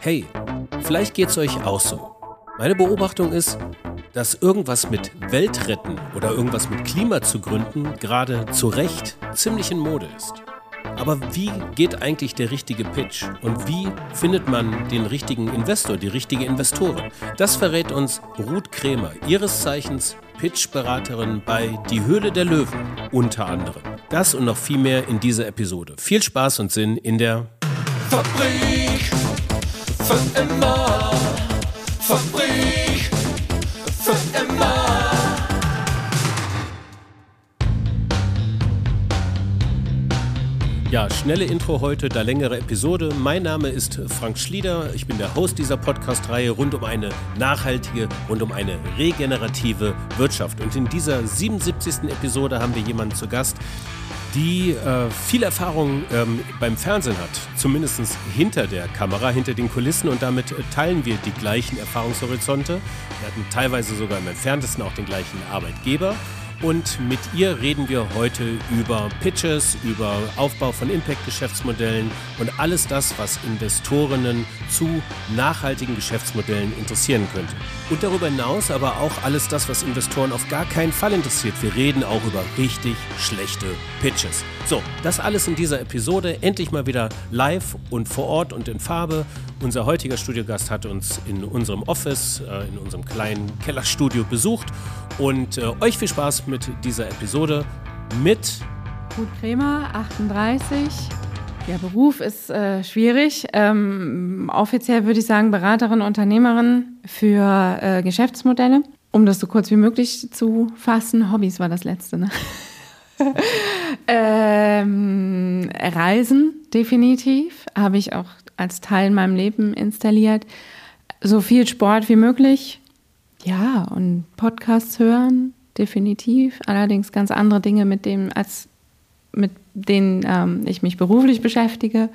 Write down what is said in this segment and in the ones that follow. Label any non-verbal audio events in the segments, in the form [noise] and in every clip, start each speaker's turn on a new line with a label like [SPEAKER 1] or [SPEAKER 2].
[SPEAKER 1] Hey, vielleicht geht's euch auch so. Meine Beobachtung ist, dass irgendwas mit Weltretten oder irgendwas mit Klima zu gründen gerade zu Recht ziemlich in Mode ist. Aber wie geht eigentlich der richtige Pitch und wie findet man den richtigen Investor, die richtige Investorin? Das verrät uns Ruth Krämer, ihres Zeichens Pitchberaterin bei Die Höhle der Löwen unter anderem. Das und noch viel mehr in dieser Episode. Viel Spaß und Sinn in der
[SPEAKER 2] Fabrik für immer. Fabrik für immer.
[SPEAKER 1] Ja, schnelle Intro heute, da längere Episode. Mein Name ist Frank Schlieder. Ich bin der Host dieser Podcast-Reihe rund um eine nachhaltige, rund um eine regenerative Wirtschaft. Und in dieser 77. Episode haben wir jemanden zu Gast, die äh, viel Erfahrung ähm, beim Fernsehen hat, zumindest hinter der Kamera, hinter den Kulissen und damit äh, teilen wir die gleichen Erfahrungshorizonte. Wir hatten teilweise sogar im entferntesten auch den gleichen Arbeitgeber. Und mit ihr reden wir heute über Pitches, über Aufbau von Impact-Geschäftsmodellen und alles das, was Investorinnen zu nachhaltigen Geschäftsmodellen interessieren könnte. Und darüber hinaus aber auch alles das, was Investoren auf gar keinen Fall interessiert. Wir reden auch über richtig schlechte Pitches. So, das alles in dieser Episode. Endlich mal wieder live und vor Ort und in Farbe. Unser heutiger Studiogast hat uns in unserem Office, äh, in unserem kleinen Kellerstudio besucht. Und äh, euch viel Spaß mit dieser Episode mit
[SPEAKER 3] Ruth Krämer, 38. Der Beruf ist äh, schwierig. Ähm, offiziell würde ich sagen Beraterin, Unternehmerin für äh, Geschäftsmodelle. Um das so kurz wie möglich zu fassen, Hobbys war das letzte. Ne? [laughs] ähm, Reisen, definitiv, habe ich auch als Teil in meinem Leben installiert. So viel Sport wie möglich. Ja, und Podcasts hören, definitiv. Allerdings ganz andere Dinge, mit dem, als mit denen ähm, ich mich beruflich beschäftige.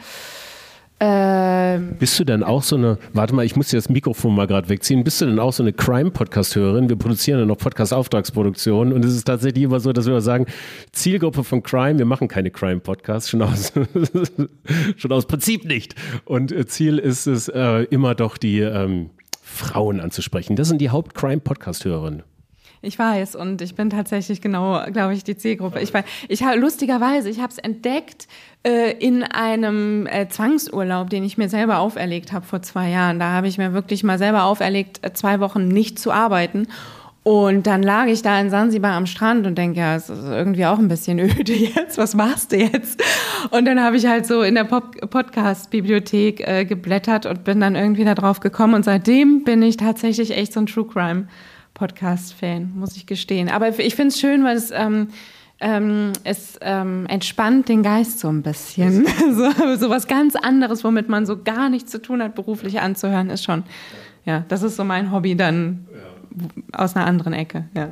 [SPEAKER 1] Ähm, bist du denn auch so eine, warte mal, ich muss dir das Mikrofon mal gerade wegziehen, bist du denn auch so eine Crime-Podcast-Hörerin? Wir produzieren ja noch Podcast-Auftragsproduktion und es ist tatsächlich immer so, dass wir sagen, Zielgruppe von Crime, wir machen keine Crime-Podcasts, schon aus, [laughs] schon aus Prinzip nicht. Und äh, Ziel ist es äh, immer doch die ähm, Frauen anzusprechen. Das sind die Haupt-Crime-Podcast-Hörerinnen.
[SPEAKER 3] Ich weiß und ich bin tatsächlich genau, glaube ich, die Zielgruppe. Ich war, ich habe lustigerweise, ich habe es entdeckt äh, in einem äh, Zwangsurlaub, den ich mir selber auferlegt habe vor zwei Jahren. Da habe ich mir wirklich mal selber auferlegt, äh, zwei Wochen nicht zu arbeiten. Und dann lag ich da in Sansibar am Strand und denke, ja, es ist irgendwie auch ein bisschen [laughs] öde jetzt. Was machst du jetzt? Und dann habe ich halt so in der Podcast-Bibliothek äh, geblättert und bin dann irgendwie da drauf gekommen. Und seitdem bin ich tatsächlich echt so ein True Crime Podcast-Fan, muss ich gestehen. Aber ich finde es schön, weil es, ähm, ähm, es ähm, entspannt den Geist so ein bisschen. [laughs] so, so was ganz anderes, womit man so gar nichts zu tun hat, beruflich anzuhören, ist schon, ja, das ist so mein Hobby dann aus einer anderen Ecke. Ja.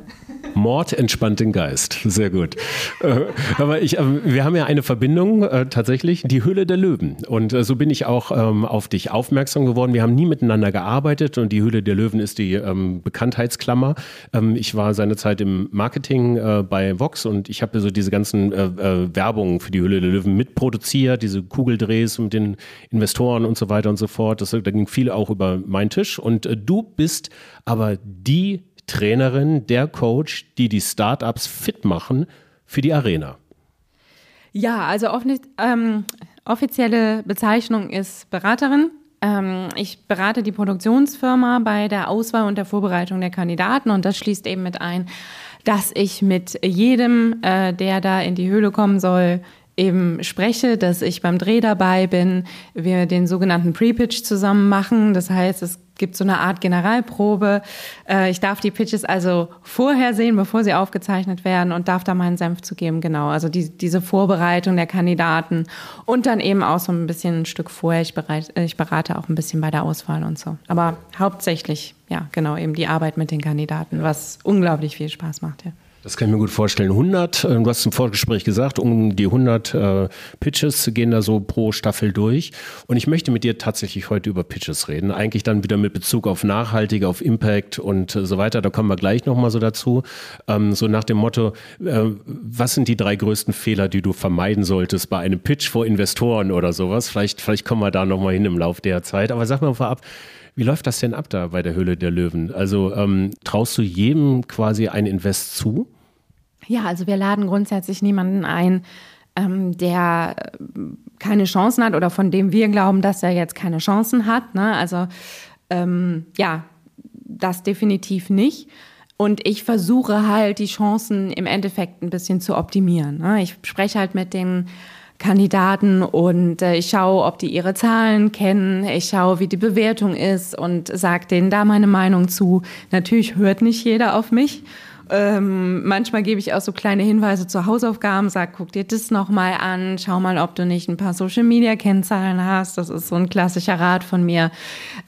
[SPEAKER 1] Mord entspannt den Geist. Sehr gut. Äh, aber ich, äh, wir haben ja eine Verbindung äh, tatsächlich, die Höhle der Löwen. Und so bin ich auch ähm, auf dich aufmerksam geworden. Wir haben nie miteinander gearbeitet und die Höhle der Löwen ist die ähm, Bekanntheitsklammer. Ähm, ich war seinerzeit im Marketing bei Vox und ich habe so diese ganzen Werbungen für die Höhle der Löwen mitproduziert, diese Kugeldrehs mit den Investoren und so weiter und so fort. Das, da ging viel auch über meinen Tisch. Und du bist aber die Trainerin, der Coach, die die Startups fit machen für die Arena.
[SPEAKER 3] Ja, also ähm, offizielle Bezeichnung ist Beraterin. Ähm, ich berate die Produktionsfirma bei der Auswahl und der Vorbereitung der Kandidaten und das schließt eben mit ein, dass ich mit jedem, äh, der da in die Höhle kommen soll, eben spreche, dass ich beim Dreh dabei bin, wir den sogenannten Pre-Pitch zusammen machen. Das heißt, es gibt so eine Art Generalprobe. Äh, ich darf die Pitches also vorher sehen, bevor sie aufgezeichnet werden und darf da meinen Senf zu geben. Genau, also die, diese Vorbereitung der Kandidaten und dann eben auch so ein bisschen ein Stück vorher. Ich, bereit, äh, ich berate auch ein bisschen bei der Auswahl und so. Aber hauptsächlich, ja, genau, eben die Arbeit mit den Kandidaten, was unglaublich viel Spaß macht, ja.
[SPEAKER 1] Das kann ich mir gut vorstellen. 100, äh, du hast im Vorgespräch gesagt, um die 100 äh, Pitches gehen da so pro Staffel durch. Und ich möchte mit dir tatsächlich heute über Pitches reden. Eigentlich dann wieder mit Bezug auf Nachhaltige, auf Impact und äh, so weiter. Da kommen wir gleich nochmal so dazu. Ähm, so nach dem Motto, äh, was sind die drei größten Fehler, die du vermeiden solltest bei einem Pitch vor Investoren oder sowas? Vielleicht, vielleicht kommen wir da nochmal hin im Laufe der Zeit. Aber sag mal vorab, wie läuft das denn ab da bei der Höhle der Löwen? Also ähm, traust du jedem quasi ein Invest zu?
[SPEAKER 3] Ja, also wir laden grundsätzlich niemanden ein, ähm, der äh, keine Chancen hat oder von dem wir glauben, dass er jetzt keine Chancen hat. Ne? Also ähm, ja, das definitiv nicht. Und ich versuche halt die Chancen im Endeffekt ein bisschen zu optimieren. Ne? Ich spreche halt mit den Kandidaten und äh, ich schaue, ob die ihre Zahlen kennen. Ich schaue, wie die Bewertung ist und sage denen da meine Meinung zu. Natürlich hört nicht jeder auf mich. Ähm, manchmal gebe ich auch so kleine Hinweise zu Hausaufgaben, sag, guck dir das nochmal an, schau mal, ob du nicht ein paar Social Media Kennzahlen hast. Das ist so ein klassischer Rat von mir.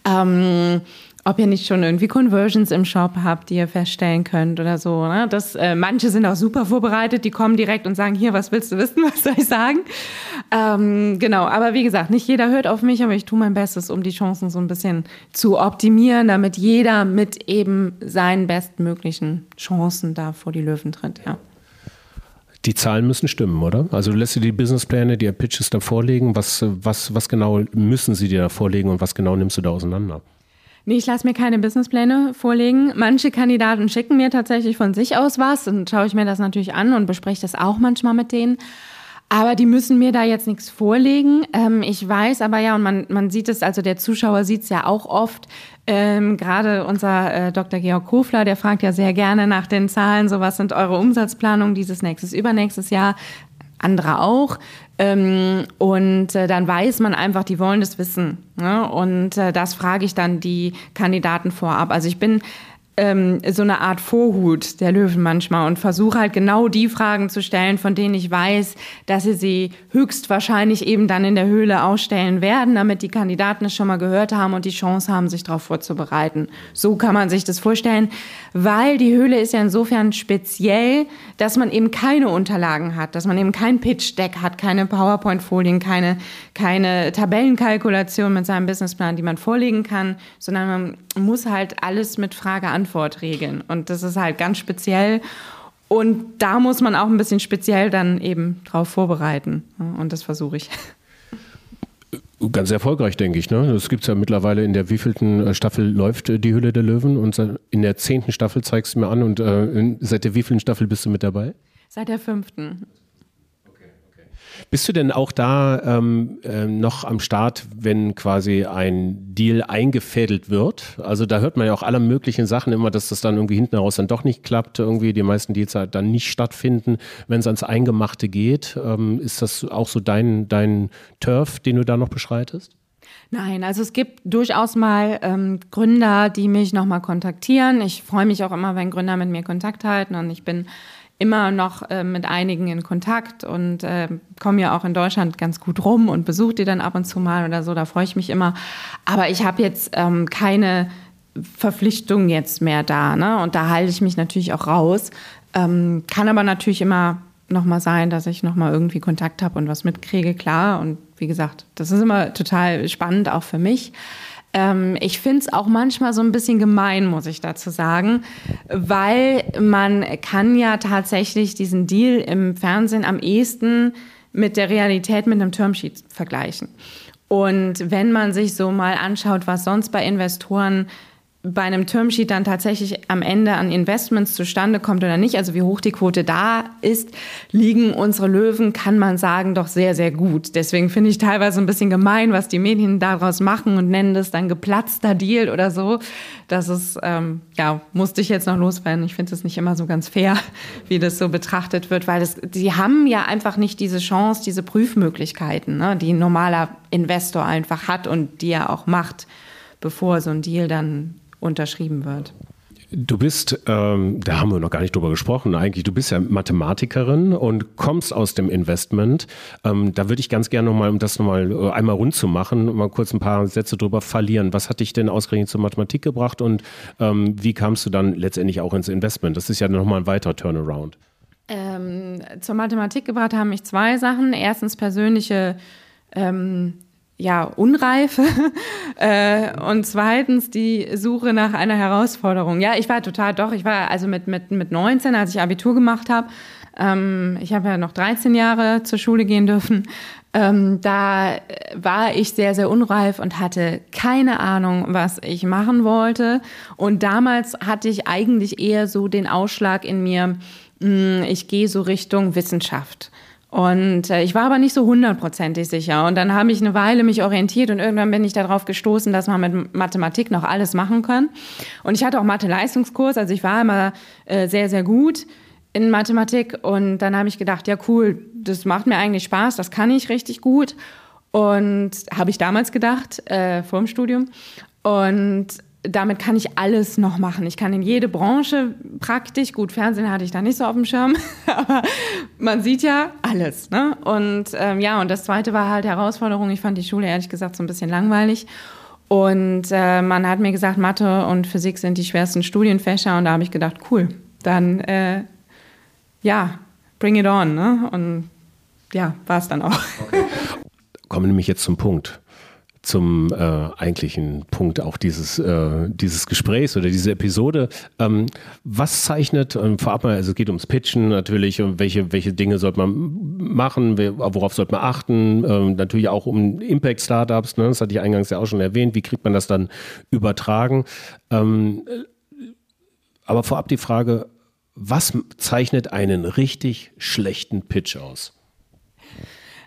[SPEAKER 3] Ähm, ob ihr nicht schon irgendwie Conversions im Shop habt, die ihr feststellen könnt oder so. Ne? Das, äh, manche sind auch super vorbereitet, die kommen direkt und sagen, hier, was willst du wissen, [laughs] was soll ich sagen? Ähm, genau, aber wie gesagt, nicht jeder hört auf mich, aber ich tue mein Bestes, um die Chancen so ein bisschen zu optimieren, damit jeder mit eben seinen bestmöglichen Chancen da vor die Löwen tritt, ja.
[SPEAKER 1] Die Zahlen müssen stimmen, oder? Also du lässt dir die Businesspläne, die Pitches da vorlegen. Was, was, was genau müssen sie dir da vorlegen und was genau nimmst du da auseinander?
[SPEAKER 3] Nee, ich lasse mir keine Businesspläne vorlegen. Manche Kandidaten schicken mir tatsächlich von sich aus was und schaue ich mir das natürlich an und bespreche das auch manchmal mit denen. Aber die müssen mir da jetzt nichts vorlegen. Ähm, ich weiß aber ja, und man, man sieht es, also der Zuschauer sieht es ja auch oft, ähm, gerade unser äh, Dr. Georg Kofler, der fragt ja sehr gerne nach den Zahlen, so was sind eure Umsatzplanungen dieses nächstes, übernächstes Jahr andere auch. Ähm, und äh, dann weiß man einfach, die wollen das wissen. Ne? Und äh, das frage ich dann die Kandidaten vorab. Also ich bin ähm, so eine Art Vorhut der Löwen manchmal und versuche halt genau die Fragen zu stellen, von denen ich weiß, dass sie sie höchstwahrscheinlich eben dann in der Höhle ausstellen werden, damit die Kandidaten es schon mal gehört haben und die Chance haben, sich darauf vorzubereiten. So kann man sich das vorstellen, weil die Höhle ist ja insofern speziell, dass man eben keine Unterlagen hat, dass man eben kein Pitch-Deck hat, keine PowerPoint-Folien, keine, keine Tabellenkalkulation mit seinem Businessplan, die man vorlegen kann, sondern man muss halt alles mit Frage-Antwort regeln. Und das ist halt ganz speziell. Und da muss man auch ein bisschen speziell dann eben drauf vorbereiten. Und das versuche ich.
[SPEAKER 1] Ganz erfolgreich, denke ich. Ne? Das gibt es ja mittlerweile in der wievielten äh, Staffel läuft äh, die Hülle der Löwen und in der zehnten Staffel zeigst du mir an und äh, seit der wievielten Staffel bist du mit dabei?
[SPEAKER 3] Seit der fünften.
[SPEAKER 1] Bist du denn auch da ähm, äh, noch am Start, wenn quasi ein Deal eingefädelt wird? Also da hört man ja auch alle möglichen Sachen immer, dass das dann irgendwie hinten raus dann doch nicht klappt, irgendwie die meisten Deals halt dann nicht stattfinden, wenn es ans Eingemachte geht. Ähm, ist das auch so dein, dein Turf, den du da noch beschreitest?
[SPEAKER 3] Nein, also es gibt durchaus mal ähm, Gründer, die mich nochmal kontaktieren. Ich freue mich auch immer, wenn Gründer mit mir Kontakt halten und ich bin immer noch äh, mit einigen in Kontakt und äh, komme ja auch in Deutschland ganz gut rum und besuche die dann ab und zu mal oder so. Da freue ich mich immer. Aber ich habe jetzt ähm, keine Verpflichtung jetzt mehr da. Ne? Und da halte ich mich natürlich auch raus. Ähm, kann aber natürlich immer noch mal sein, dass ich noch mal irgendwie Kontakt habe und was mitkriege, klar. Und wie gesagt, das ist immer total spannend, auch für mich. Ähm, ich finde es auch manchmal so ein bisschen gemein, muss ich dazu sagen, weil man kann ja tatsächlich diesen Deal im Fernsehen am ehesten mit der Realität mit einem Termsheet vergleichen. Und wenn man sich so mal anschaut, was sonst bei Investoren bei einem Termsheet dann tatsächlich am Ende an Investments zustande kommt oder nicht, also wie hoch die Quote da ist, liegen unsere Löwen, kann man sagen, doch sehr, sehr gut. Deswegen finde ich teilweise ein bisschen gemein, was die Medien daraus machen und nennen das dann geplatzter Deal oder so. Das ist, ähm, ja, musste ich jetzt noch loswerden. Ich finde es nicht immer so ganz fair, [laughs] wie das so betrachtet wird, weil das, die haben ja einfach nicht diese Chance, diese Prüfmöglichkeiten, ne, die ein normaler Investor einfach hat und die er auch macht, bevor so ein Deal dann unterschrieben wird.
[SPEAKER 1] Du bist, ähm, da haben wir noch gar nicht drüber gesprochen, eigentlich, du bist ja Mathematikerin und kommst aus dem Investment. Ähm, da würde ich ganz gerne nochmal, um das nochmal äh, einmal rund zu machen, mal kurz ein paar Sätze drüber verlieren. Was hat dich denn ausgerechnet zur Mathematik gebracht und ähm, wie kamst du dann letztendlich auch ins Investment? Das ist ja nochmal ein weiterer Turnaround.
[SPEAKER 3] Ähm, zur Mathematik gebracht haben mich zwei Sachen. Erstens persönliche ähm, ja, Unreife [laughs] äh, und zweitens die Suche nach einer Herausforderung. Ja, ich war total, doch, ich war also mit, mit, mit 19, als ich Abitur gemacht habe, ähm, ich habe ja noch 13 Jahre zur Schule gehen dürfen, ähm, da war ich sehr, sehr unreif und hatte keine Ahnung, was ich machen wollte. Und damals hatte ich eigentlich eher so den Ausschlag in mir, hm, ich gehe so Richtung Wissenschaft. Und äh, ich war aber nicht so hundertprozentig sicher. Und dann habe ich eine Weile mich orientiert und irgendwann bin ich darauf gestoßen, dass man mit Mathematik noch alles machen kann. Und ich hatte auch Mathe-Leistungskurs, also ich war immer äh, sehr, sehr gut in Mathematik. Und dann habe ich gedacht, ja cool, das macht mir eigentlich Spaß, das kann ich richtig gut. Und habe ich damals gedacht, äh, vor dem Studium. Und damit kann ich alles noch machen. Ich kann in jede Branche praktisch, gut, Fernsehen hatte ich da nicht so auf dem Schirm, [laughs] aber man sieht ja alles. Ne? Und ähm, ja, und das zweite war halt Herausforderung. Ich fand die Schule ehrlich gesagt so ein bisschen langweilig. Und äh, man hat mir gesagt, Mathe und Physik sind die schwersten Studienfächer. Und da habe ich gedacht, cool, dann äh, ja, bring it on. Ne? Und ja, war es dann auch. Okay.
[SPEAKER 1] Kommen wir nämlich jetzt zum Punkt zum äh, eigentlichen Punkt auch dieses, äh, dieses Gesprächs oder diese Episode. Ähm, was zeichnet, ähm, vorab mal, also es geht ums Pitchen natürlich, und welche, welche Dinge sollte man machen, worauf sollte man achten, ähm, natürlich auch um Impact-Startups, ne, das hatte ich eingangs ja auch schon erwähnt, wie kriegt man das dann übertragen. Ähm, aber vorab die Frage, was zeichnet einen richtig schlechten Pitch aus?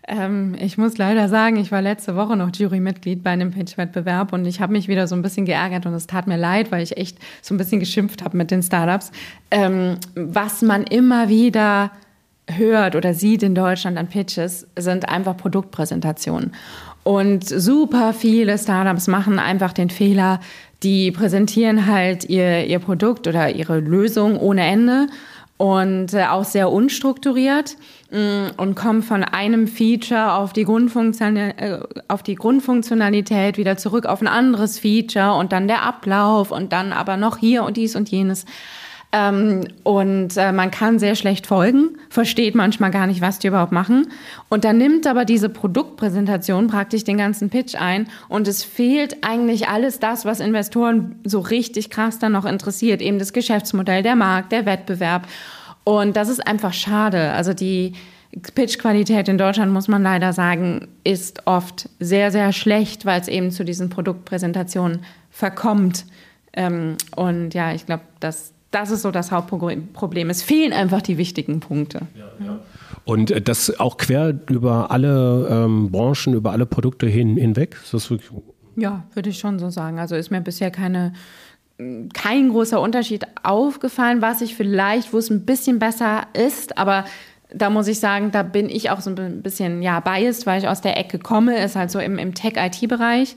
[SPEAKER 3] Ähm, ich muss leider sagen, ich war letzte Woche noch Jurymitglied bei einem Pitch-Wettbewerb und ich habe mich wieder so ein bisschen geärgert und es tat mir leid, weil ich echt so ein bisschen geschimpft habe mit den Startups. Ähm, was man immer wieder hört oder sieht in Deutschland an Pitches, sind einfach Produktpräsentationen. Und super viele Startups machen einfach den Fehler, die präsentieren halt ihr, ihr Produkt oder ihre Lösung ohne Ende und äh, auch sehr unstrukturiert mh, mm, und kommen von einem Feature auf die, äh, auf die Grundfunktionalität wieder zurück auf ein anderes Feature und dann der Ablauf und dann aber noch hier und dies und jenes. Ähm, und äh, man kann sehr schlecht folgen, versteht manchmal gar nicht, was die überhaupt machen. Und dann nimmt aber diese Produktpräsentation praktisch den ganzen Pitch ein und es fehlt eigentlich alles das, was Investoren so richtig krass dann noch interessiert, eben das Geschäftsmodell, der Markt, der Wettbewerb. Und das ist einfach schade. Also die Pitch-Qualität in Deutschland, muss man leider sagen, ist oft sehr, sehr schlecht, weil es eben zu diesen Produktpräsentationen verkommt. Ähm, und ja, ich glaube, dass das ist so das Hauptproblem. Es fehlen einfach die wichtigen Punkte. Ja, ja.
[SPEAKER 1] Und äh, das auch quer über alle ähm, Branchen, über alle Produkte hin, hinweg? Ist das
[SPEAKER 3] wirklich ja, würde ich schon so sagen. Also ist mir bisher keine, kein großer Unterschied aufgefallen, was ich vielleicht, wo es ein bisschen besser ist, aber da muss ich sagen, da bin ich auch so ein bisschen ja, biased, weil ich aus der Ecke komme, ist halt so im, im Tech-IT-Bereich.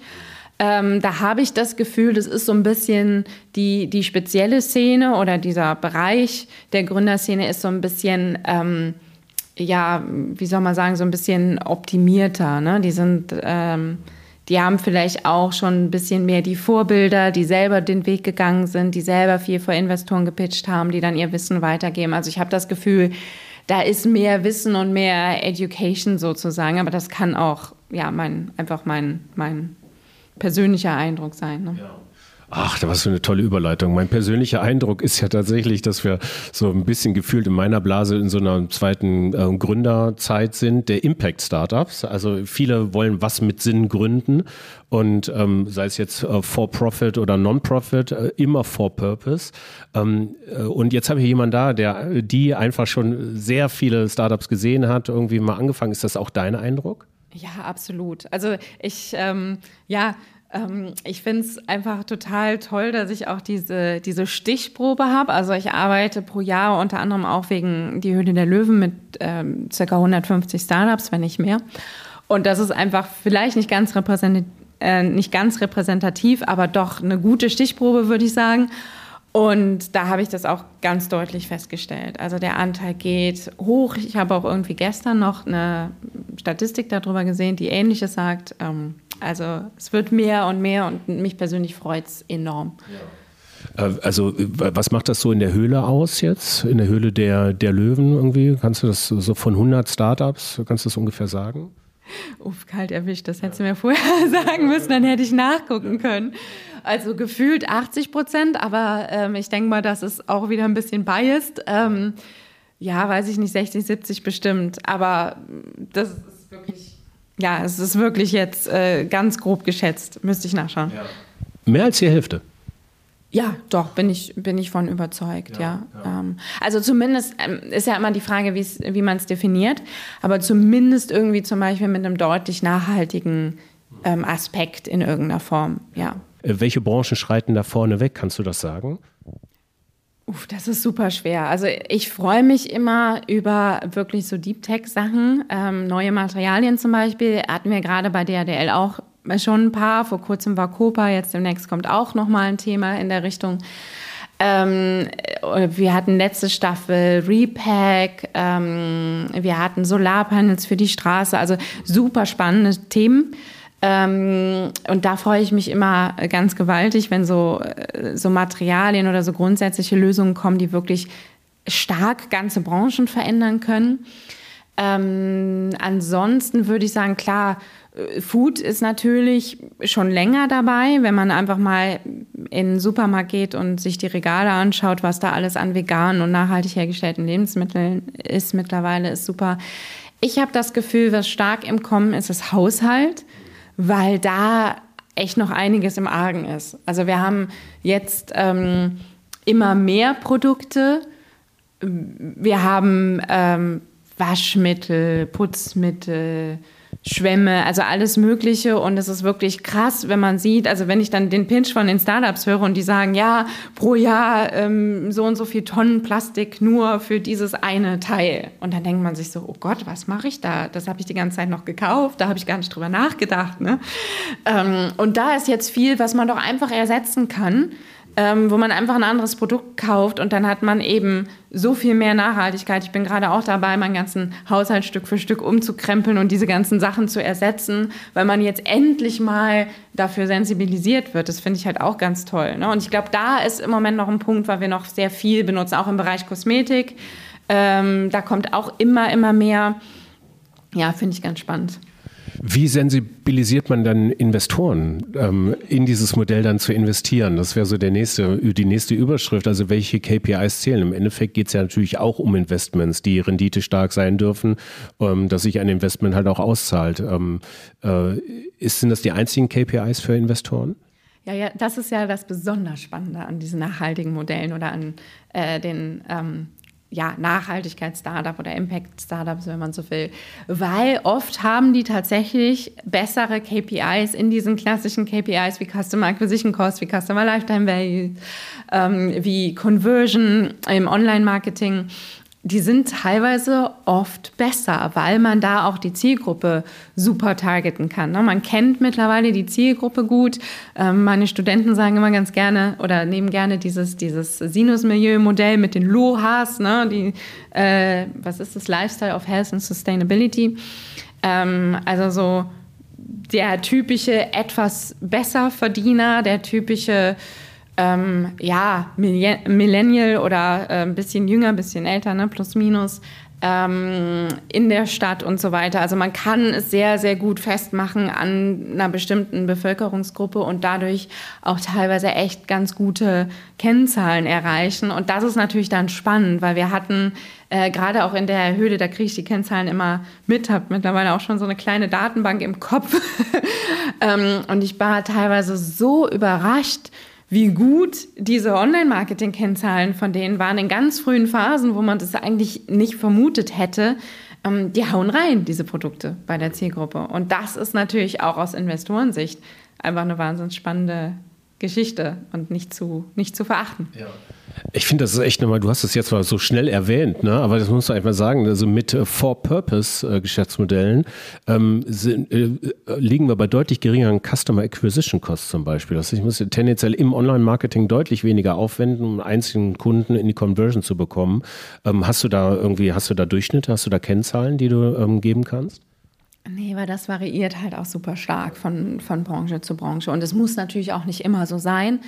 [SPEAKER 3] Ähm, da habe ich das Gefühl, das ist so ein bisschen die, die spezielle Szene oder dieser Bereich der Gründerszene ist so ein bisschen, ähm, ja, wie soll man sagen, so ein bisschen optimierter. Ne? Die sind, ähm, die haben vielleicht auch schon ein bisschen mehr die Vorbilder, die selber den Weg gegangen sind, die selber viel vor Investoren gepitcht haben, die dann ihr Wissen weitergeben. Also ich habe das Gefühl, da ist mehr Wissen und mehr Education sozusagen, aber das kann auch ja mein einfach mein mein persönlicher Eindruck sein. Ne? Ja.
[SPEAKER 1] Ach, was für eine tolle Überleitung. Mein persönlicher Eindruck ist ja tatsächlich, dass wir so ein bisschen gefühlt in meiner Blase in so einer zweiten äh, Gründerzeit sind, der Impact-Startups. Also viele wollen was mit Sinn gründen und ähm, sei es jetzt äh, for Profit oder Non-Profit, äh, immer for Purpose. Ähm, äh, und jetzt habe ich jemanden da, der die einfach schon sehr viele Startups gesehen hat, irgendwie mal angefangen. Ist das auch dein Eindruck?
[SPEAKER 3] Ja, absolut. Also ich, ähm, ja, ähm, ich finde es einfach total toll, dass ich auch diese, diese Stichprobe habe. Also ich arbeite pro Jahr unter anderem auch wegen die Höhle der Löwen mit ähm, ca. 150 Startups, wenn nicht mehr. Und das ist einfach vielleicht nicht ganz, repräsentativ, äh, nicht ganz repräsentativ, aber doch eine gute Stichprobe, würde ich sagen. Und da habe ich das auch ganz deutlich festgestellt. Also der Anteil geht hoch. Ich habe auch irgendwie gestern noch eine Statistik darüber gesehen, die ähnliches sagt. Ähm, also es wird mehr und mehr und mich persönlich freut es enorm.
[SPEAKER 1] Äh, also was macht das so in der Höhle aus jetzt? In der Höhle der, der Löwen irgendwie? Kannst du das so von 100 Startups, kannst du das ungefähr sagen?
[SPEAKER 3] Uff, kalt erwischt, das hättest du mir vorher [laughs] sagen müssen, dann hätte ich nachgucken können. Also gefühlt 80 Prozent, aber ähm, ich denke mal, das ist auch wieder ein bisschen biased. Ähm, ja, weiß ich nicht, 60, 70 bestimmt, aber das ist wirklich, ja, es ist wirklich jetzt äh, ganz grob geschätzt, müsste ich nachschauen. Ja.
[SPEAKER 1] Mehr als die Hälfte.
[SPEAKER 3] Ja, doch, bin ich, bin ich von überzeugt, ja. ja. ja. Ähm, also zumindest ähm, ist ja immer die Frage, wie man es definiert, aber zumindest irgendwie zum Beispiel mit einem deutlich nachhaltigen ähm, Aspekt in irgendeiner Form, ja.
[SPEAKER 1] Äh, welche Branchen schreiten da vorne weg, kannst du das sagen?
[SPEAKER 3] Uff, das ist super schwer. Also ich freue mich immer über wirklich so Deep Tech-Sachen, ähm, neue Materialien zum Beispiel. Hatten wir gerade bei DRDL auch schon ein paar. Vor kurzem war Copa, jetzt demnächst kommt auch nochmal ein Thema in der Richtung. Ähm, wir hatten letzte Staffel Repack, ähm, wir hatten Solarpanels für die Straße, also super spannende Themen. Ähm, und da freue ich mich immer ganz gewaltig, wenn so, äh, so Materialien oder so grundsätzliche Lösungen kommen, die wirklich stark ganze Branchen verändern können. Ähm, ansonsten würde ich sagen, klar, äh, Food ist natürlich schon länger dabei, wenn man einfach mal in den Supermarkt geht und sich die Regale anschaut, was da alles an veganen und nachhaltig hergestellten Lebensmitteln ist mittlerweile, ist super. Ich habe das Gefühl, was stark im Kommen ist, ist Haushalt, weil da echt noch einiges im Argen ist. Also wir haben jetzt ähm, immer mehr Produkte. Wir haben ähm, Waschmittel, Putzmittel, Schwämme, also alles Mögliche. Und es ist wirklich krass, wenn man sieht, also wenn ich dann den Pinch von den Startups höre und die sagen, ja, pro Jahr ähm, so und so viel Tonnen Plastik nur für dieses eine Teil. Und dann denkt man sich so, oh Gott, was mache ich da? Das habe ich die ganze Zeit noch gekauft, da habe ich gar nicht drüber nachgedacht. Ne? Ähm, und da ist jetzt viel, was man doch einfach ersetzen kann ähm, wo man einfach ein anderes Produkt kauft und dann hat man eben so viel mehr Nachhaltigkeit. Ich bin gerade auch dabei, meinen ganzen Haushalt Stück für Stück umzukrempeln und diese ganzen Sachen zu ersetzen, weil man jetzt endlich mal dafür sensibilisiert wird. Das finde ich halt auch ganz toll. Ne? Und ich glaube, da ist im Moment noch ein Punkt, weil wir noch sehr viel benutzen, auch im Bereich Kosmetik. Ähm, da kommt auch immer, immer mehr. Ja, finde ich ganz spannend.
[SPEAKER 1] Wie sensibilisiert man dann Investoren, ähm, in dieses Modell dann zu investieren? Das wäre so der nächste, die nächste Überschrift. Also welche KPIs zählen? Im Endeffekt geht es ja natürlich auch um Investments, die Rendite stark sein dürfen, ähm, dass sich ein Investment halt auch auszahlt. Ähm, äh, ist, sind das die einzigen KPIs für Investoren?
[SPEAKER 3] Ja, ja, das ist ja das besonders Spannende an diesen nachhaltigen Modellen oder an äh, den ähm, ja, Nachhaltigkeits-Startup oder Impact-Startups, wenn man so will. Weil oft haben die tatsächlich bessere KPIs in diesen klassischen KPIs wie Customer Acquisition Cost, wie Customer Lifetime Value, ähm, wie Conversion im Online-Marketing die sind teilweise oft besser, weil man da auch die Zielgruppe super targeten kann. Ne? Man kennt mittlerweile die Zielgruppe gut. Ähm, meine Studenten sagen immer ganz gerne oder nehmen gerne dieses, dieses Sinus-Milieu-Modell mit den LOHAs, ne? die, äh, was ist das? Lifestyle of Health and Sustainability. Ähm, also so der typische etwas besser Verdiener, der typische ähm, ja, Millennial oder äh, ein bisschen jünger, ein bisschen älter, ne, plus minus, ähm, in der Stadt und so weiter. Also man kann es sehr, sehr gut festmachen an einer bestimmten Bevölkerungsgruppe und dadurch auch teilweise echt ganz gute Kennzahlen erreichen. Und das ist natürlich dann spannend, weil wir hatten äh, gerade auch in der Höhle, da kriege ich die Kennzahlen immer mit, habe mittlerweile auch schon so eine kleine Datenbank im Kopf. [laughs] ähm, und ich war teilweise so überrascht, wie gut diese Online-Marketing-Kennzahlen von denen waren in ganz frühen Phasen, wo man das eigentlich nicht vermutet hätte. Ähm, die hauen rein, diese Produkte bei der Zielgruppe. Und das ist natürlich auch aus Investorensicht einfach eine wahnsinnig spannende Geschichte und nicht zu, nicht zu verachten.
[SPEAKER 1] Ja. Ich finde, das ist echt nochmal, du hast es jetzt mal so schnell erwähnt, ne? aber das musst du einfach sagen, also mit äh, For-Purpose-Geschäftsmodellen äh, ähm, sind, äh, liegen wir bei deutlich geringeren Customer Acquisition Costs zum Beispiel. Das heißt, ich muss tendenziell im Online-Marketing deutlich weniger aufwenden, um einzelnen Kunden in die Conversion zu bekommen. Ähm, hast du da irgendwie, hast du da Durchschnitte, hast du da Kennzahlen, die du ähm, geben kannst?
[SPEAKER 3] Nee, weil das variiert halt auch super stark von, von Branche zu Branche. Und es muss natürlich auch nicht immer so sein.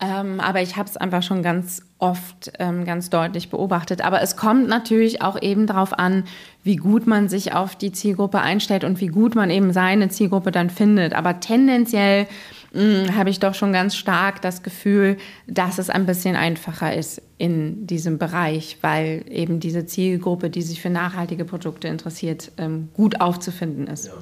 [SPEAKER 3] Ähm, aber ich habe es einfach schon ganz oft ähm, ganz deutlich beobachtet. Aber es kommt natürlich auch eben darauf an, wie gut man sich auf die Zielgruppe einstellt und wie gut man eben seine Zielgruppe dann findet. Aber tendenziell hm, habe ich doch schon ganz stark das Gefühl, dass es ein bisschen einfacher ist in diesem Bereich, weil eben diese Zielgruppe, die sich für nachhaltige Produkte interessiert, ähm, gut aufzufinden ist. Ja.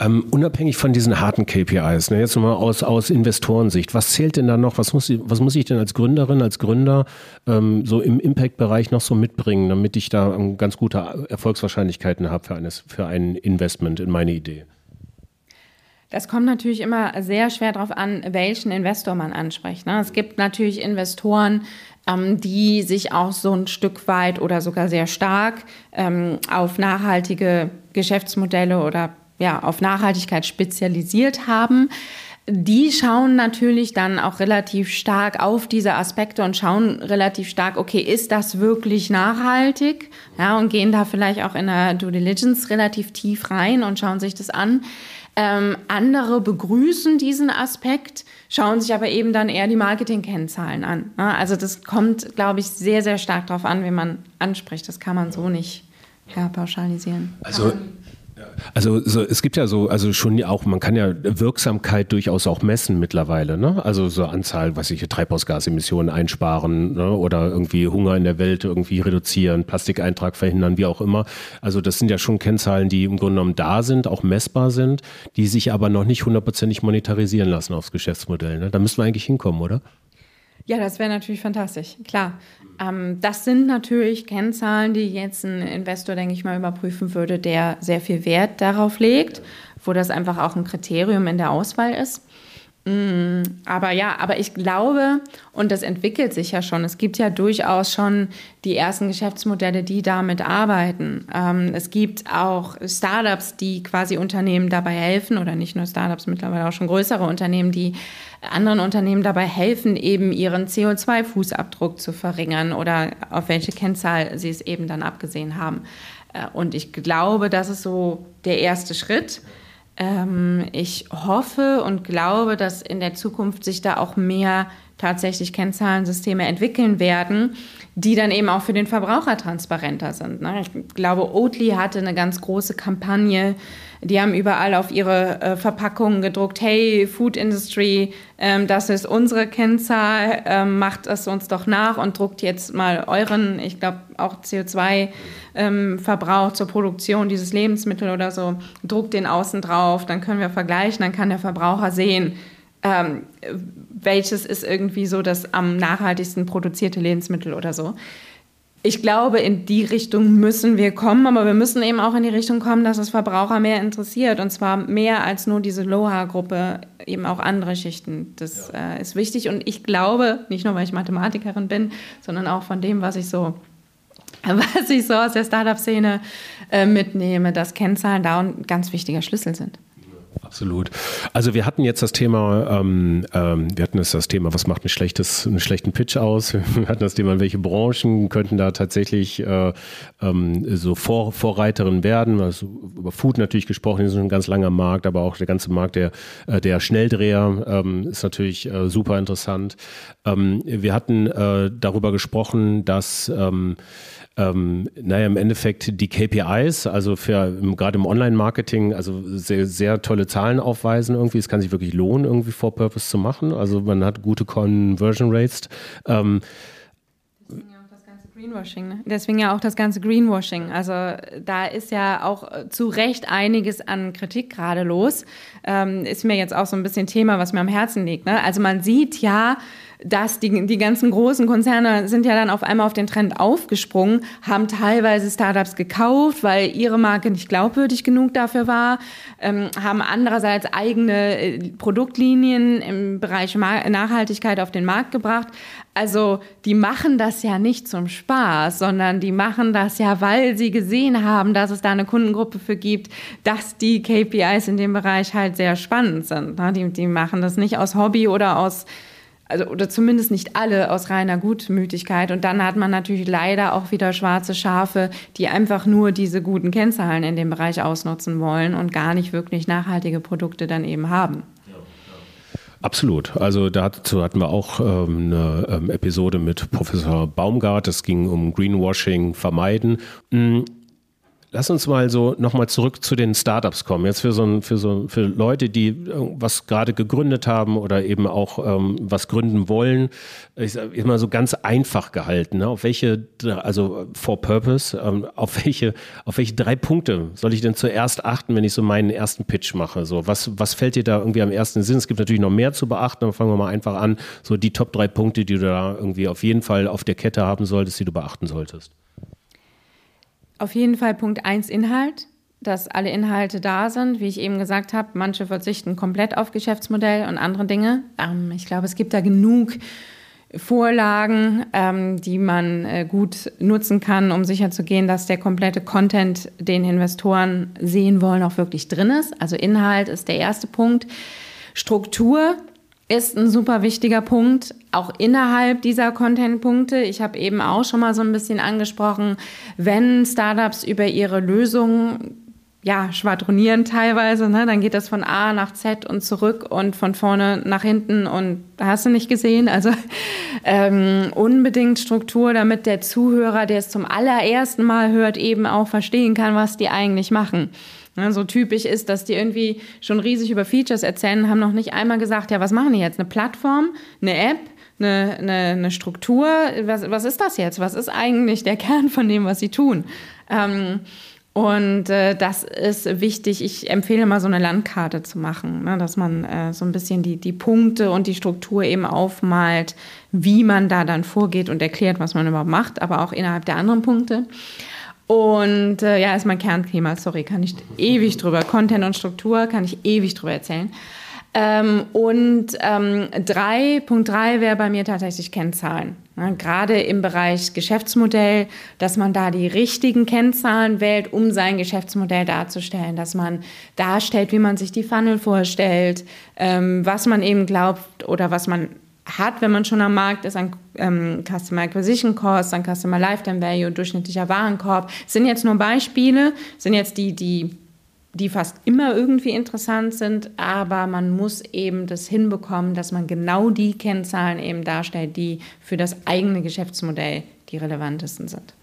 [SPEAKER 1] Ähm, unabhängig von diesen harten KPIs, ne, jetzt nochmal aus, aus Investorensicht, was zählt denn da noch, was muss, ich, was muss ich denn als Gründerin, als Gründer ähm, so im Impact-Bereich noch so mitbringen, damit ich da ähm, ganz gute Erfolgswahrscheinlichkeiten habe für, für ein Investment in meine Idee?
[SPEAKER 3] Das kommt natürlich immer sehr schwer darauf an, welchen Investor man anspricht. Ne? Es gibt natürlich Investoren, ähm, die sich auch so ein Stück weit oder sogar sehr stark ähm, auf nachhaltige Geschäftsmodelle oder ja, auf Nachhaltigkeit spezialisiert haben, die schauen natürlich dann auch relativ stark auf diese Aspekte und schauen relativ stark, okay, ist das wirklich nachhaltig? Ja, und gehen da vielleicht auch in der Due Diligence relativ tief rein und schauen sich das an. Ähm, andere begrüßen diesen Aspekt, schauen sich aber eben dann eher die Marketing-Kennzahlen an. Ja, also das kommt, glaube ich, sehr, sehr stark darauf an, wie man anspricht. Das kann man so nicht ja, pauschalisieren.
[SPEAKER 1] Also also so, es gibt ja so, also schon auch, man kann ja Wirksamkeit durchaus auch messen mittlerweile, ne? Also so Anzahl, was ich, Treibhausgasemissionen einsparen ne? oder irgendwie Hunger in der Welt irgendwie reduzieren, Plastikeintrag verhindern, wie auch immer. Also das sind ja schon Kennzahlen, die im Grunde genommen da sind, auch messbar sind, die sich aber noch nicht hundertprozentig monetarisieren lassen aufs Geschäftsmodell. Ne? Da müssen wir eigentlich hinkommen, oder?
[SPEAKER 3] Ja, das wäre natürlich fantastisch, klar. Ähm, das sind natürlich Kennzahlen, die jetzt ein Investor, denke ich mal, überprüfen würde, der sehr viel Wert darauf legt, wo das einfach auch ein Kriterium in der Auswahl ist. Mm, aber ja, aber ich glaube, und das entwickelt sich ja schon, es gibt ja durchaus schon die ersten Geschäftsmodelle, die damit arbeiten. Ähm, es gibt auch Startups, die quasi Unternehmen dabei helfen, oder nicht nur Startups, mittlerweile auch schon größere Unternehmen, die anderen Unternehmen dabei helfen, eben ihren CO2-Fußabdruck zu verringern oder auf welche Kennzahl sie es eben dann abgesehen haben. Äh, und ich glaube, das ist so der erste Schritt. Ähm, ich hoffe und glaube, dass in der Zukunft sich da auch mehr tatsächlich Kennzahlensysteme entwickeln werden, die dann eben auch für den Verbraucher transparenter sind. Ne? Ich glaube, Oatly hatte eine ganz große Kampagne. Die haben überall auf ihre äh, Verpackungen gedruckt, hey, Food Industry, ähm, das ist unsere Kennzahl, ähm, macht es uns doch nach und druckt jetzt mal euren, ich glaube auch CO2-Verbrauch ähm, zur Produktion dieses Lebensmittels oder so, druckt den außen drauf, dann können wir vergleichen, dann kann der Verbraucher sehen, ähm, welches ist irgendwie so das am nachhaltigsten produzierte Lebensmittel oder so. Ich glaube, in die Richtung müssen wir kommen, aber wir müssen eben auch in die Richtung kommen, dass es Verbraucher mehr interessiert und zwar mehr als nur diese Loha-Gruppe, eben auch andere Schichten. Das ja. äh, ist wichtig und ich glaube, nicht nur weil ich Mathematikerin bin, sondern auch von dem, was ich so [laughs] was ich so aus der Startup-Szene äh, mitnehme, dass Kennzahlen da ein ganz wichtiger Schlüssel sind.
[SPEAKER 1] Absolut. Also wir hatten jetzt das Thema, ähm, ähm, wir hatten jetzt das Thema, was macht ein schlechtes, einen schlechten Pitch aus? [laughs] Wir hatten das Thema, welche Branchen könnten da tatsächlich äh, ähm, so Vor Vorreiterin werden? Also über Food natürlich gesprochen, das ist ein ganz langer Markt, aber auch der ganze Markt der, äh, der Schnelldreher ähm, ist natürlich äh, super interessant. Ähm, wir hatten äh, darüber gesprochen, dass ähm, naja, im Endeffekt die KPIs, also für gerade im Online-Marketing, also sehr, sehr tolle Zahlen aufweisen irgendwie. Es kann sich wirklich lohnen, irgendwie for Purpose zu machen. Also man hat gute Conversion Rates. Ähm,
[SPEAKER 3] Greenwashing, ne? Deswegen ja auch das ganze Greenwashing. Also da ist ja auch zu Recht einiges an Kritik gerade los. Ähm, ist mir jetzt auch so ein bisschen Thema, was mir am Herzen liegt. Ne? Also man sieht ja, dass die, die ganzen großen Konzerne sind ja dann auf einmal auf den Trend aufgesprungen, haben teilweise Startups gekauft, weil ihre Marke nicht glaubwürdig genug dafür war, ähm, haben andererseits eigene äh, Produktlinien im Bereich Nachhaltigkeit auf den Markt gebracht. Also die machen das ja nicht zum Spaß, sondern die machen das ja, weil sie gesehen haben, dass es da eine Kundengruppe für gibt, dass die KPIs in dem Bereich halt sehr spannend sind. Ne? Die, die machen das nicht aus Hobby oder aus also oder zumindest nicht alle aus reiner Gutmütigkeit. Und dann hat man natürlich leider auch wieder schwarze Schafe, die einfach nur diese guten Kennzahlen in dem Bereich ausnutzen wollen und gar nicht wirklich nachhaltige Produkte dann eben haben.
[SPEAKER 1] Absolut. Also dazu hatten wir auch ähm, eine ähm, Episode mit Professor Baumgart. Es ging um Greenwashing vermeiden. Mhm. Lass uns mal so nochmal zurück zu den Startups kommen. Jetzt für so, ein, für so für Leute, die was gerade gegründet haben oder eben auch ähm, was gründen wollen. Ich sage immer so ganz einfach gehalten. Ne? Auf welche, also for purpose, ähm, auf welche, auf welche drei Punkte soll ich denn zuerst achten, wenn ich so meinen ersten Pitch mache? So, was, was fällt dir da irgendwie am ersten Sinn? Es gibt natürlich noch mehr zu beachten, aber fangen wir mal einfach an. So die Top drei Punkte, die du da irgendwie auf jeden Fall auf der Kette haben solltest, die du beachten solltest.
[SPEAKER 3] Auf jeden Fall Punkt 1 Inhalt, dass alle Inhalte da sind. Wie ich eben gesagt habe, manche verzichten komplett auf Geschäftsmodell und andere Dinge. Ähm, ich glaube, es gibt da genug Vorlagen, ähm, die man äh, gut nutzen kann, um sicherzugehen, dass der komplette Content, den Investoren sehen wollen, auch wirklich drin ist. Also Inhalt ist der erste Punkt. Struktur ist ein super wichtiger Punkt, auch innerhalb dieser Content-Punkte. Ich habe eben auch schon mal so ein bisschen angesprochen, wenn Startups über ihre Lösungen ja, schwadronieren teilweise, ne? dann geht das von A nach Z und zurück und von vorne nach hinten und hast du nicht gesehen. Also ähm, unbedingt Struktur, damit der Zuhörer, der es zum allerersten Mal hört, eben auch verstehen kann, was die eigentlich machen. Ne, so typisch ist, dass die irgendwie schon riesig über Features erzählen, haben noch nicht einmal gesagt, ja, was machen die jetzt? Eine Plattform, eine App, eine, eine, eine Struktur? Was, was ist das jetzt? Was ist eigentlich der [laughs] Kern von dem, was sie tun? Ähm, und äh, das ist wichtig. Ich empfehle mal so eine Landkarte zu machen, ne, dass man äh, so ein bisschen die, die Punkte und die Struktur eben aufmalt, wie man da dann vorgeht und erklärt, was man überhaupt macht, aber auch innerhalb der anderen Punkte. Und äh, ja, ist mein Kernthema, sorry, kann ich ewig drüber. Content und Struktur kann ich ewig drüber erzählen. Ähm, und ähm, drei, Punkt drei wäre bei mir tatsächlich Kennzahlen. Ja, gerade im Bereich Geschäftsmodell, dass man da die richtigen Kennzahlen wählt, um sein Geschäftsmodell darzustellen, dass man darstellt, wie man sich die Funnel vorstellt, ähm, was man eben glaubt oder was man hat, wenn man schon am Markt ist, an ähm, Customer Acquisition Cost, an Customer Lifetime Value, durchschnittlicher Warenkorb. Das sind jetzt nur Beispiele, sind jetzt die, die, die fast immer irgendwie interessant sind, aber man muss eben das hinbekommen, dass man genau die Kennzahlen eben darstellt, die für das eigene Geschäftsmodell die relevantesten sind.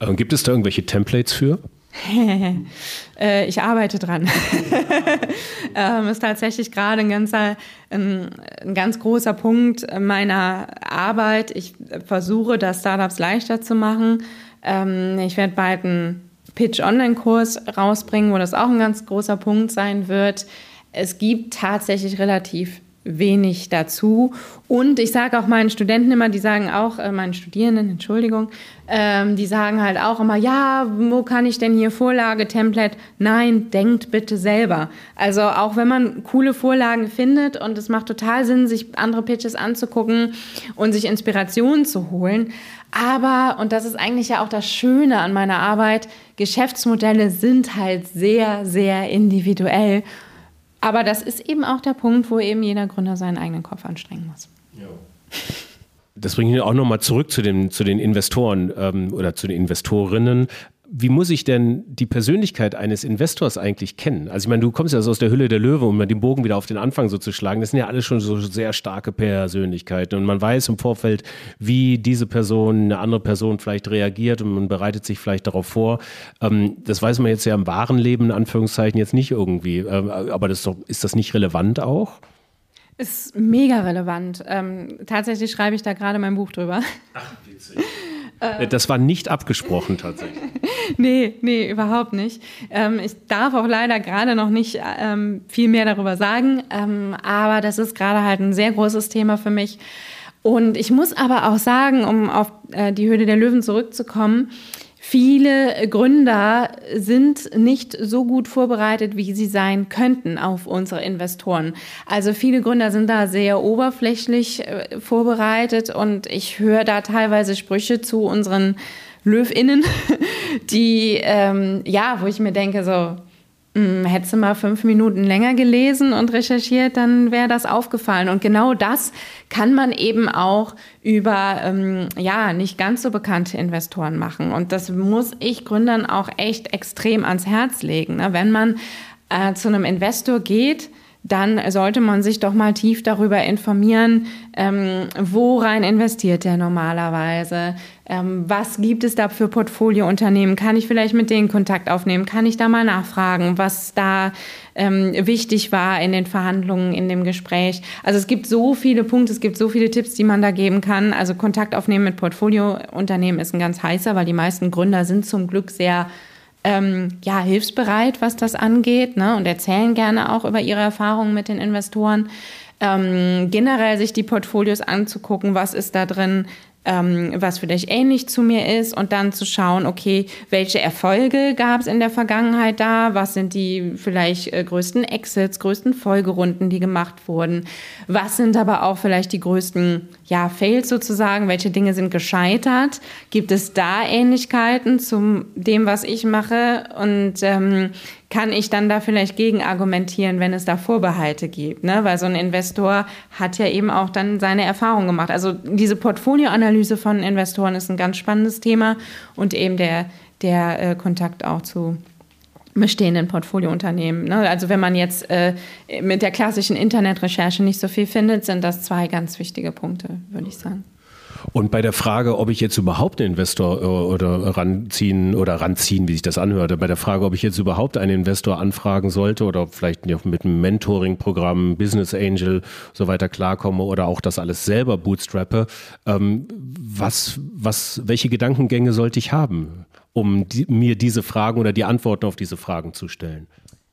[SPEAKER 1] Ähm, gibt es da irgendwelche Templates für? [laughs]
[SPEAKER 3] äh, ich arbeite dran. [laughs] ähm, ist tatsächlich gerade ein, ganzer, ein, ein, ganz großer Punkt meiner Arbeit. Ich versuche, das Startups leichter zu machen. Ähm, ich werde bald einen Pitch-Online-Kurs rausbringen, wo das auch ein ganz großer Punkt sein wird. Es gibt tatsächlich relativ wenig dazu. Und ich sage auch meinen Studenten immer, die sagen auch, äh, meinen Studierenden, Entschuldigung, ähm, die sagen halt auch immer, ja, wo kann ich denn hier Vorlage, Template? Nein, denkt bitte selber. Also auch wenn man coole Vorlagen findet und es macht total Sinn, sich andere Pitches anzugucken und sich Inspiration zu holen. Aber, und das ist eigentlich ja auch das Schöne an meiner Arbeit, Geschäftsmodelle sind halt sehr, sehr individuell. Aber das ist eben auch der Punkt, wo eben jeder Gründer seinen eigenen Kopf anstrengen muss. Ja. [laughs]
[SPEAKER 1] Das bringt mich auch nochmal zurück zu den, zu den Investoren ähm, oder zu den Investorinnen wie muss ich denn die Persönlichkeit eines Investors eigentlich kennen? Also ich meine, du kommst ja so aus der Hülle der Löwe, um mal den Bogen wieder auf den Anfang so zu schlagen. Das sind ja alles schon so sehr starke Persönlichkeiten und man weiß im Vorfeld, wie diese Person, eine andere Person vielleicht reagiert und man bereitet sich vielleicht darauf vor. Ähm, das weiß man jetzt ja im wahren Leben, in Anführungszeichen, jetzt nicht irgendwie. Ähm, aber das ist, doch, ist das nicht relevant auch?
[SPEAKER 3] Ist mega relevant. Ähm, tatsächlich schreibe ich da gerade mein Buch drüber. Ach, witzig.
[SPEAKER 1] Äh. Das war nicht abgesprochen tatsächlich. [laughs]
[SPEAKER 3] nee, nee, überhaupt nicht. Ähm, ich darf auch leider gerade noch nicht ähm, viel mehr darüber sagen, ähm, aber das ist gerade halt ein sehr großes Thema für mich. Und ich muss aber auch sagen, um auf äh, die Höhle der Löwen zurückzukommen, Viele Gründer sind nicht so gut vorbereitet, wie sie sein könnten auf unsere Investoren. Also viele Gründer sind da sehr oberflächlich äh, vorbereitet und ich höre da teilweise Sprüche zu unseren Löwinnen, [laughs] die ähm, ja, wo ich mir denke so, Hättest du mal fünf Minuten länger gelesen und recherchiert, dann wäre das aufgefallen. Und genau das kann man eben auch über ähm, ja nicht ganz so bekannte Investoren machen. Und das muss ich Gründern auch echt extrem ans Herz legen. Ne? Wenn man äh, zu einem Investor geht, dann sollte man sich doch mal tief darüber informieren, ähm, worein investiert der normalerweise, ähm, was gibt es da für Portfoliounternehmen, kann ich vielleicht mit denen Kontakt aufnehmen, kann ich da mal nachfragen, was da ähm, wichtig war in den Verhandlungen, in dem Gespräch. Also es gibt so viele Punkte, es gibt so viele Tipps, die man da geben kann. Also Kontakt aufnehmen mit Portfoliounternehmen ist ein ganz heißer, weil die meisten Gründer sind zum Glück sehr ähm, ja, hilfsbereit, was das angeht, ne, und erzählen gerne auch über ihre Erfahrungen mit den Investoren. Ähm, generell sich die Portfolios anzugucken, was ist da drin, ähm, was vielleicht ähnlich zu mir ist und dann zu schauen, okay, welche Erfolge gab es in der Vergangenheit da, was sind die vielleicht äh, größten Exits, größten Folgerunden, die gemacht wurden, was sind aber auch vielleicht die größten ja, Fails sozusagen, welche Dinge sind gescheitert, gibt es da Ähnlichkeiten zu dem, was ich mache? Und ähm, kann ich dann da vielleicht gegen argumentieren, wenn es da Vorbehalte gibt. Ne? Weil so ein Investor hat ja eben auch dann seine Erfahrung gemacht. Also diese Portfolioanalyse von Investoren ist ein ganz spannendes Thema und eben der, der äh, Kontakt auch zu bestehenden Portfoliounternehmen. Ne? Also wenn man jetzt äh, mit der klassischen Internetrecherche nicht so viel findet, sind das zwei ganz wichtige Punkte, würde ich sagen.
[SPEAKER 1] Und bei der Frage, ob ich jetzt überhaupt einen Investor äh, oder ranziehen oder ranziehen, wie sich das anhörte, bei der Frage, ob ich jetzt überhaupt einen Investor anfragen sollte oder vielleicht mit einem Mentoring-Programm, Business Angel so weiter klarkomme oder auch das alles selber bootstrappe, ähm, was, was, welche Gedankengänge sollte ich haben, um die, mir diese Fragen oder die Antworten auf diese Fragen zu stellen?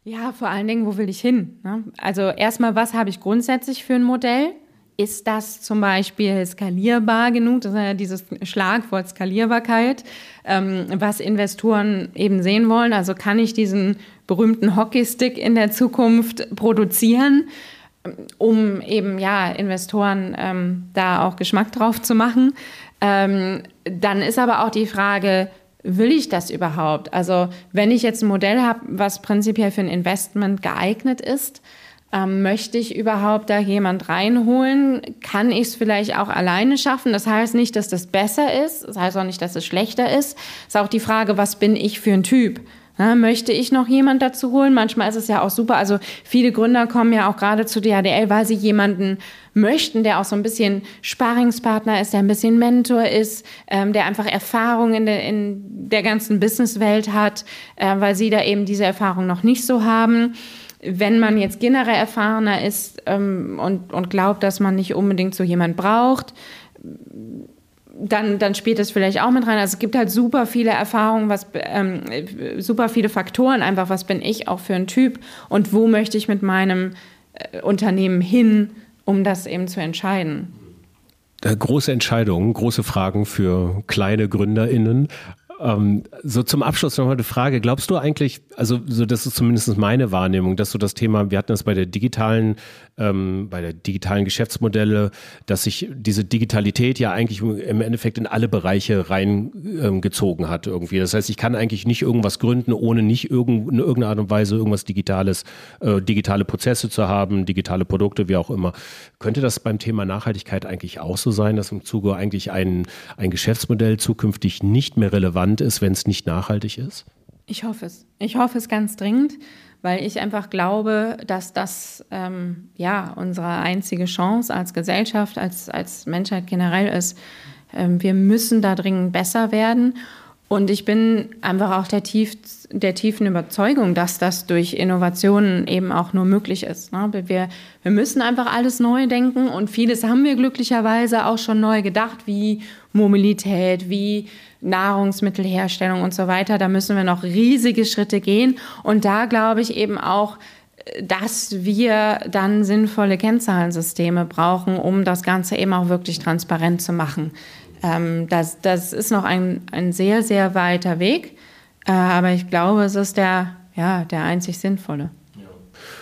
[SPEAKER 3] Ja, vor allen Dingen, wo will ich hin? Ne? Also erstmal, was habe ich grundsätzlich für ein Modell? Ist das zum Beispiel skalierbar genug? Das ist ja dieses Schlagwort Skalierbarkeit, ähm, was Investoren eben sehen wollen. Also kann ich diesen berühmten Hockeystick in der Zukunft produzieren, um eben ja Investoren ähm, da auch Geschmack drauf zu machen. Ähm, dann ist aber auch die Frage, will ich das überhaupt? Also wenn ich jetzt ein Modell habe, was prinzipiell für ein Investment geeignet ist, ähm, möchte ich überhaupt da jemand reinholen? Kann ich es vielleicht auch alleine schaffen? Das heißt nicht, dass das besser ist. Das heißt auch nicht, dass es schlechter ist. Ist auch die Frage, was bin ich für ein Typ? Ja, möchte ich noch jemand dazu holen? Manchmal ist es ja auch super. Also viele Gründer kommen ja auch gerade zu DHDL, weil sie jemanden möchten, der auch so ein bisschen Sparingspartner ist, der ein bisschen Mentor ist, ähm, der einfach Erfahrung in der, in der ganzen Businesswelt hat, äh, weil sie da eben diese Erfahrung noch nicht so haben. Wenn man jetzt generell erfahrener ist ähm, und, und glaubt, dass man nicht unbedingt so jemand braucht, dann, dann spielt das vielleicht auch mit rein. Also es gibt halt super viele Erfahrungen, was, ähm, super viele Faktoren einfach, was bin ich auch für ein Typ und wo möchte ich mit meinem äh, Unternehmen hin, um das eben zu entscheiden.
[SPEAKER 1] Äh, große Entscheidungen, große Fragen für kleine GründerInnen. Ähm, so zum Abschluss noch mal eine Frage. Glaubst du eigentlich, also so das ist zumindest meine Wahrnehmung, dass so das Thema, wir hatten das bei der digitalen, ähm, bei der digitalen Geschäftsmodelle, dass sich diese Digitalität ja eigentlich im Endeffekt in alle Bereiche reingezogen ähm, hat irgendwie. Das heißt, ich kann eigentlich nicht irgendwas gründen, ohne nicht irgend, in irgendeiner Art und Weise irgendwas Digitales, äh, digitale Prozesse zu haben, digitale Produkte, wie auch immer. Könnte das beim Thema Nachhaltigkeit eigentlich auch so sein, dass im Zuge eigentlich ein, ein Geschäftsmodell zukünftig nicht mehr relevant relevant ist, wenn es nicht nachhaltig ist?
[SPEAKER 3] Ich hoffe es. Ich hoffe es ganz dringend, weil ich einfach glaube, dass das ähm, ja unsere einzige Chance als Gesellschaft, als, als Menschheit generell ist. Ähm, wir müssen da dringend besser werden. Und ich bin einfach auch der, tief, der tiefen Überzeugung, dass das durch Innovationen eben auch nur möglich ist. Ne? Wir, wir müssen einfach alles neu denken und vieles haben wir glücklicherweise auch schon neu gedacht, wie Mobilität, wie Nahrungsmittelherstellung und so weiter. Da müssen wir noch riesige Schritte gehen. Und da glaube ich eben auch, dass wir dann sinnvolle Kennzahlensysteme brauchen, um das Ganze eben auch wirklich transparent zu machen. Ähm, das, das ist noch ein, ein sehr, sehr weiter Weg, äh, aber ich glaube, es ist der, ja, der einzig sinnvolle.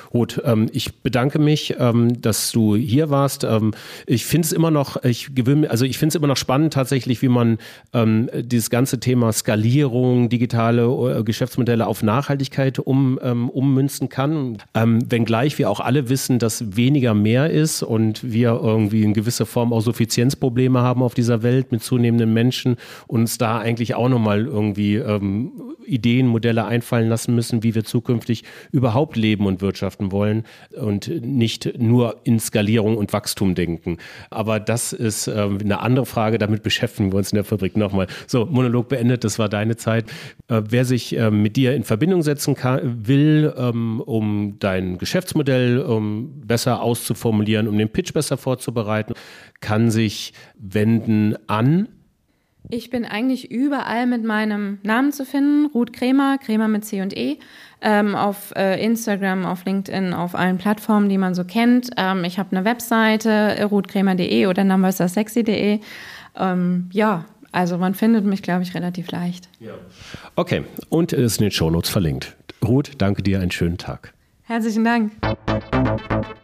[SPEAKER 1] Gut, ähm, ich bedanke mich, ähm, dass du hier warst. Ähm, ich finde es immer noch, ich gewöhne, also ich finde es immer noch spannend tatsächlich, wie man ähm, dieses ganze Thema Skalierung, digitale äh, Geschäftsmodelle auf Nachhaltigkeit um, ähm, ummünzen kann. Ähm, wenngleich wir auch alle wissen, dass weniger mehr ist und wir irgendwie in gewisser Form auch Suffizienzprobleme haben auf dieser Welt mit zunehmenden Menschen uns da eigentlich auch nochmal irgendwie Ideen, Modelle einfallen lassen müssen, wie wir zukünftig überhaupt leben und wirtschaften wirtschaften wollen und nicht nur in Skalierung und Wachstum denken. Aber das ist äh, eine andere Frage, damit beschäftigen wir uns in der Fabrik nochmal. So, Monolog beendet, das war deine Zeit. Äh, wer sich äh, mit dir in Verbindung setzen kann, will, ähm, um dein Geschäftsmodell besser auszuformulieren, um den Pitch besser vorzubereiten, kann sich wenden an
[SPEAKER 3] ich bin eigentlich überall mit meinem Namen zu finden, Ruth Kremer, Kremer mit C und E ähm, auf äh, Instagram, auf LinkedIn, auf allen Plattformen, die man so kennt. Ähm, ich habe eine Webseite, ruthkremer.de oder numbersexy.de. Ähm, ja, also man findet mich, glaube ich, relativ leicht. Ja.
[SPEAKER 1] Okay, und es ist in den Shownotes verlinkt. Ruth, danke dir, einen schönen Tag.
[SPEAKER 3] Herzlichen Dank.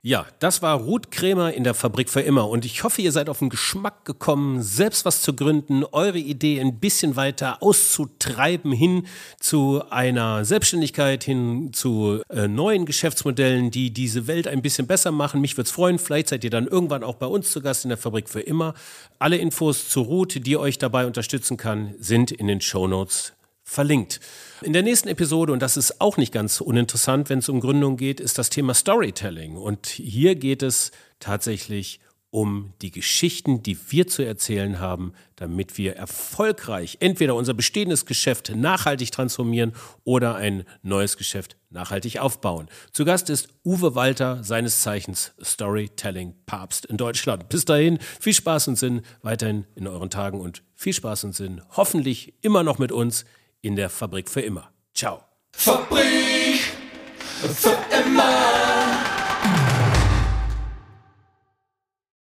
[SPEAKER 1] Ja, das war Ruth Krämer in der Fabrik für immer und ich hoffe, ihr seid auf den Geschmack gekommen, selbst was zu gründen, eure Idee ein bisschen weiter auszutreiben hin zu einer Selbstständigkeit, hin zu äh, neuen Geschäftsmodellen, die diese Welt ein bisschen besser machen. Mich würde es freuen, vielleicht seid ihr dann irgendwann auch bei uns zu Gast in der Fabrik für immer. Alle Infos zu Ruth, die euch dabei unterstützen kann, sind in den Show Notes verlinkt. In der nächsten Episode, und das ist auch nicht ganz uninteressant, wenn es um Gründung geht, ist das Thema Storytelling. Und hier geht es tatsächlich um die Geschichten, die wir zu erzählen haben, damit wir erfolgreich entweder unser bestehendes Geschäft nachhaltig transformieren oder ein neues Geschäft nachhaltig aufbauen. Zu Gast ist Uwe Walter, seines Zeichens Storytelling Papst in Deutschland. Bis dahin, viel Spaß und Sinn weiterhin in euren Tagen und viel Spaß und Sinn hoffentlich immer noch mit uns in der Fabrik für immer. Ciao.
[SPEAKER 2] Fabrik für immer.